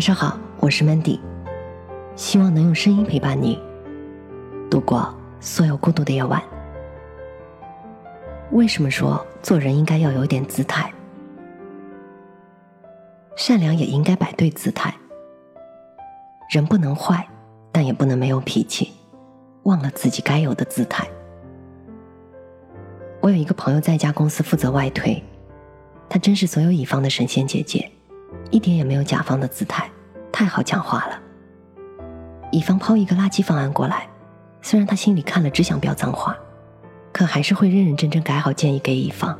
晚上好，我是 Mandy，希望能用声音陪伴你度过所有孤独的夜晚。为什么说做人应该要有点姿态？善良也应该摆对姿态。人不能坏，但也不能没有脾气，忘了自己该有的姿态。我有一个朋友在一家公司负责外推，她真是所有乙方的神仙姐姐。一点也没有甲方的姿态，太好讲话了。乙方抛一个垃圾方案过来，虽然他心里看了只想飙脏话，可还是会认认真真改好建议给乙方，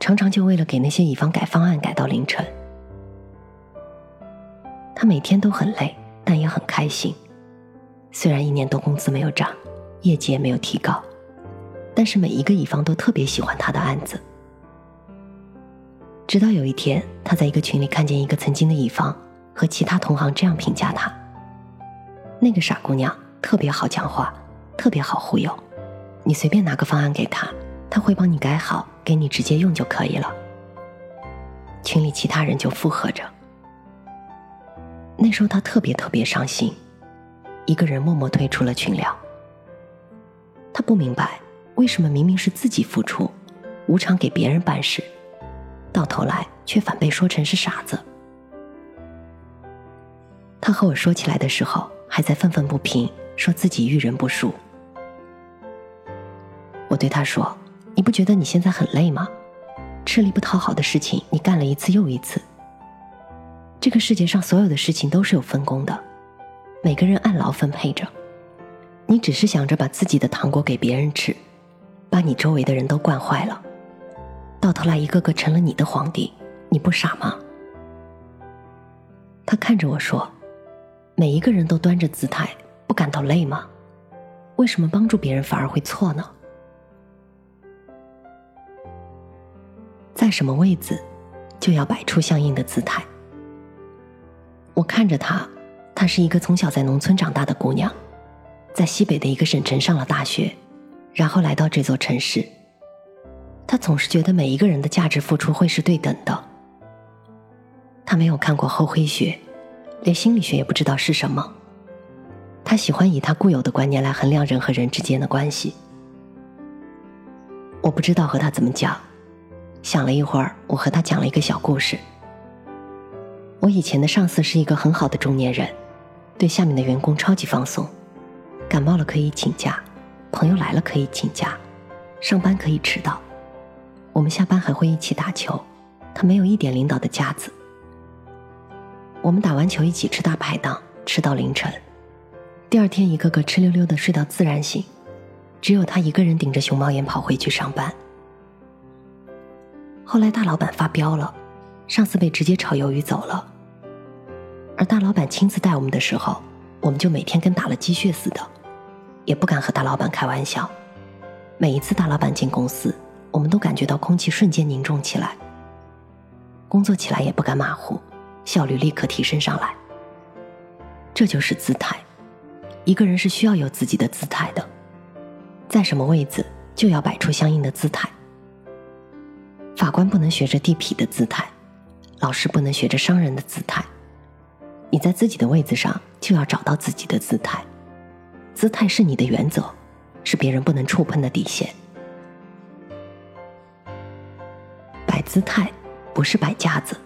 常常就为了给那些乙方改方案改到凌晨。他每天都很累，但也很开心。虽然一年多工资没有涨，业绩也没有提高，但是每一个乙方都特别喜欢他的案子。直到有一天，他在一个群里看见一个曾经的乙方和其他同行这样评价他：“那个傻姑娘特别好讲话，特别好忽悠，你随便拿个方案给他，他会帮你改好，给你直接用就可以了。”群里其他人就附和着。那时候他特别特别伤心，一个人默默退出了群聊。他不明白为什么明明是自己付出，无偿给别人办事。到头来却反被说成是傻子。他和我说起来的时候，还在愤愤不平，说自己遇人不淑。我对他说：“你不觉得你现在很累吗？吃力不讨好的事情，你干了一次又一次。这个世界上所有的事情都是有分工的，每个人按劳分配着。你只是想着把自己的糖果给别人吃，把你周围的人都惯坏了。”到头来，一个个成了你的皇帝，你不傻吗？他看着我说：“每一个人都端着姿态，不感到累吗？为什么帮助别人反而会错呢？在什么位子，就要摆出相应的姿态。”我看着她，她是一个从小在农村长大的姑娘，在西北的一个省城上了大学，然后来到这座城市。他总是觉得每一个人的价值付出会是对等的。他没有看过厚黑学，连心理学也不知道是什么。他喜欢以他固有的观念来衡量人和人之间的关系。我不知道和他怎么讲，想了一会儿，我和他讲了一个小故事。我以前的上司是一个很好的中年人，对下面的员工超级放松，感冒了可以请假，朋友来了可以请假，上班可以迟到。我们下班还会一起打球，他没有一点领导的架子。我们打完球一起吃大排档，吃到凌晨。第二天一个个哧溜溜的睡到自然醒，只有他一个人顶着熊猫眼跑回去上班。后来大老板发飙了，上司被直接炒鱿鱼走了。而大老板亲自带我们的时候，我们就每天跟打了鸡血似的，也不敢和大老板开玩笑。每一次大老板进公司。我们都感觉到空气瞬间凝重起来，工作起来也不敢马虎，效率立刻提升上来。这就是姿态，一个人是需要有自己的姿态的，在什么位子就要摆出相应的姿态。法官不能学着地痞的姿态，老师不能学着商人的姿态，你在自己的位子上就要找到自己的姿态，姿态是你的原则，是别人不能触碰的底线。姿态不是摆架子。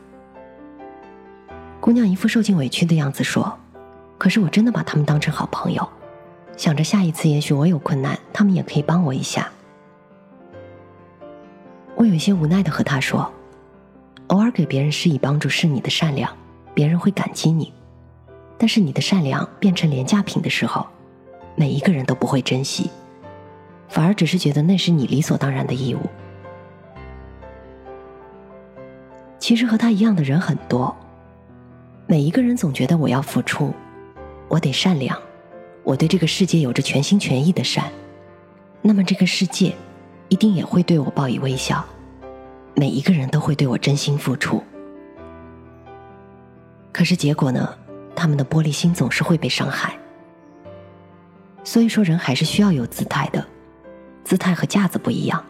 姑娘一副受尽委屈的样子说：“可是我真的把他们当成好朋友，想着下一次也许我有困难，他们也可以帮我一下。”我有些无奈的和她说：“偶尔给别人施以帮助是你的善良，别人会感激你。但是你的善良变成廉价品的时候，每一个人都不会珍惜，反而只是觉得那是你理所当然的义务。”其实和他一样的人很多，每一个人总觉得我要付出，我得善良，我对这个世界有着全心全意的善，那么这个世界一定也会对我报以微笑，每一个人都会对我真心付出。可是结果呢？他们的玻璃心总是会被伤害。所以说，人还是需要有姿态的，姿态和架子不一样。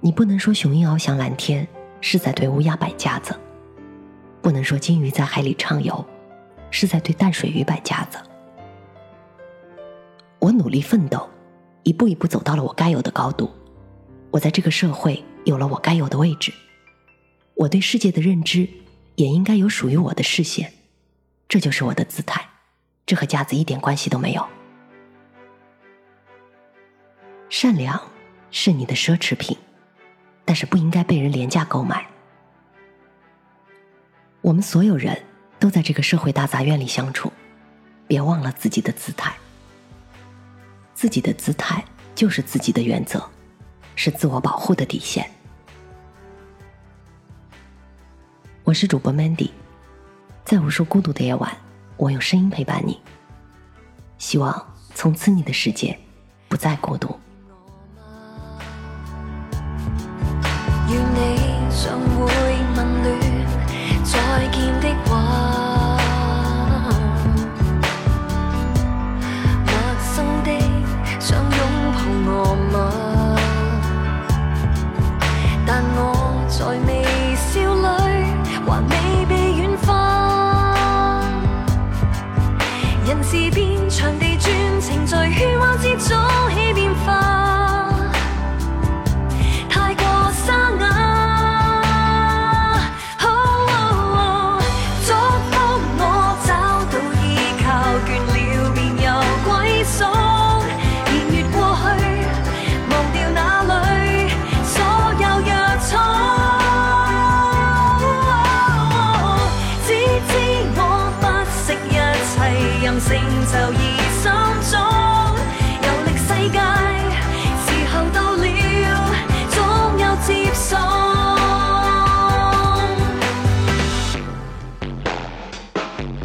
你不能说雄鹰翱翔蓝天。是在对乌鸦摆架子，不能说金鱼在海里畅游，是在对淡水鱼摆架子。我努力奋斗，一步一步走到了我该有的高度。我在这个社会有了我该有的位置，我对世界的认知也应该有属于我的视线。这就是我的姿态，这和架子一点关系都没有。善良是你的奢侈品，但是不应该被人廉价购买。我们所有人都在这个社会大杂院里相处，别忘了自己的姿态。自己的姿态就是自己的原则，是自我保护的底线。我是主播 Mandy，在无数孤独的夜晚，我用声音陪伴你。希望从此你的世界不再孤独。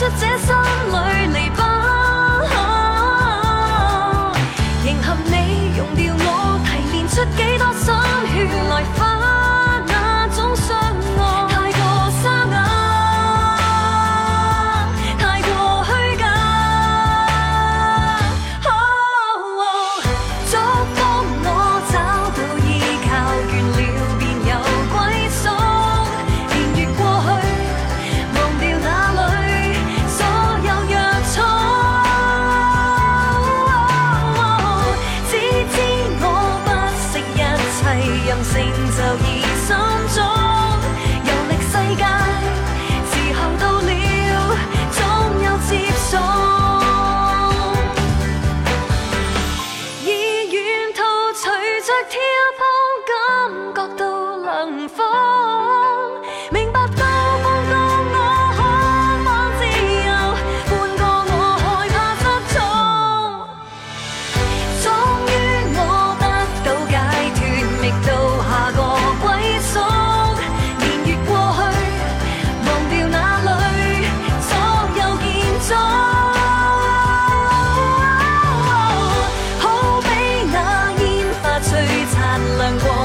就结束。天。难过